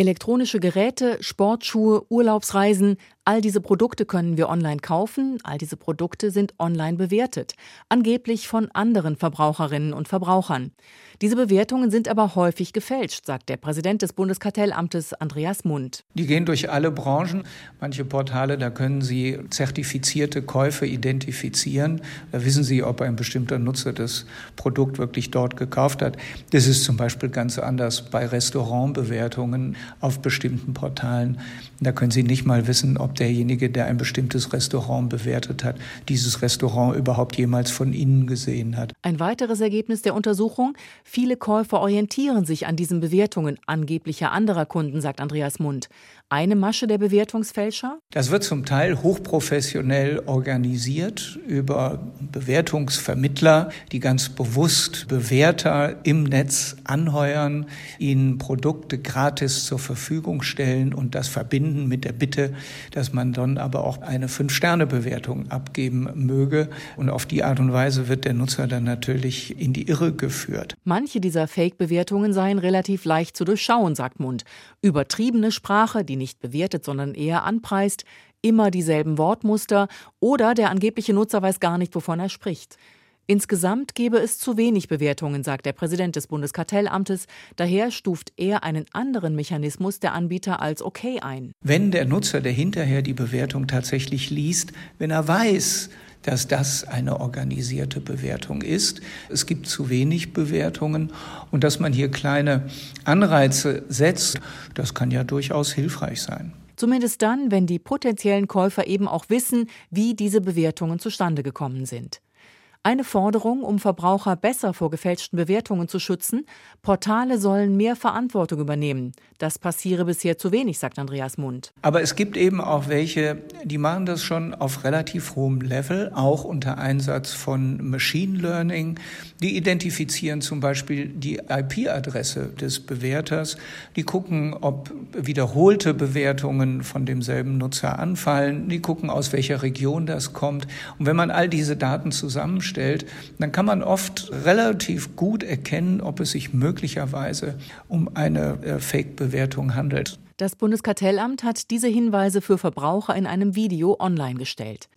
Elektronische Geräte, Sportschuhe, Urlaubsreisen, all diese Produkte können wir online kaufen, all diese Produkte sind online bewertet, angeblich von anderen Verbraucherinnen und Verbrauchern. Diese Bewertungen sind aber häufig gefälscht, sagt der Präsident des Bundeskartellamtes Andreas Mund. Die gehen durch alle Branchen. Manche Portale, da können Sie zertifizierte Käufe identifizieren. Da wissen Sie, ob ein bestimmter Nutzer das Produkt wirklich dort gekauft hat. Das ist zum Beispiel ganz anders bei Restaurantbewertungen auf bestimmten Portalen. Da können Sie nicht mal wissen, ob derjenige, der ein bestimmtes Restaurant bewertet hat, dieses Restaurant überhaupt jemals von Ihnen gesehen hat. Ein weiteres Ergebnis der Untersuchung, Viele Käufer orientieren sich an diesen Bewertungen angeblicher anderer Kunden, sagt Andreas Mund. Eine Masche der Bewertungsfälscher? Das wird zum Teil hochprofessionell organisiert über Bewertungsvermittler, die ganz bewusst Bewerter im Netz anheuern, ihnen Produkte gratis zur Verfügung stellen und das verbinden mit der Bitte, dass man dann aber auch eine Fünf-Sterne-Bewertung abgeben möge. Und auf die Art und Weise wird der Nutzer dann natürlich in die Irre geführt. Manche dieser Fake-Bewertungen seien relativ leicht zu durchschauen, sagt Mund. Übertriebene Sprache, die nicht bewertet, sondern eher anpreist, immer dieselben Wortmuster oder der angebliche Nutzer weiß gar nicht, wovon er spricht. Insgesamt gebe es zu wenig Bewertungen, sagt der Präsident des Bundeskartellamtes. Daher stuft er einen anderen Mechanismus der Anbieter als okay ein. Wenn der Nutzer, der hinterher die Bewertung tatsächlich liest, wenn er weiß, dass das eine organisierte Bewertung ist. Es gibt zu wenig Bewertungen und dass man hier kleine Anreize setzt, das kann ja durchaus hilfreich sein. Zumindest dann, wenn die potenziellen Käufer eben auch wissen, wie diese Bewertungen zustande gekommen sind. Eine Forderung, um Verbraucher besser vor gefälschten Bewertungen zu schützen, Portale sollen mehr Verantwortung übernehmen. Das passiere bisher zu wenig, sagt Andreas Mund. Aber es gibt eben auch welche, die machen das schon auf relativ hohem Level, auch unter Einsatz von Machine Learning. Die identifizieren zum Beispiel die IP-Adresse des Bewerters. Die gucken, ob wiederholte Bewertungen von demselben Nutzer anfallen. Die gucken, aus welcher Region das kommt. Und wenn man all diese Daten zusammenstellt, stellt, dann kann man oft relativ gut erkennen, ob es sich möglicherweise um eine äh, Fake-Bewertung handelt. Das Bundeskartellamt hat diese Hinweise für Verbraucher in einem Video online gestellt.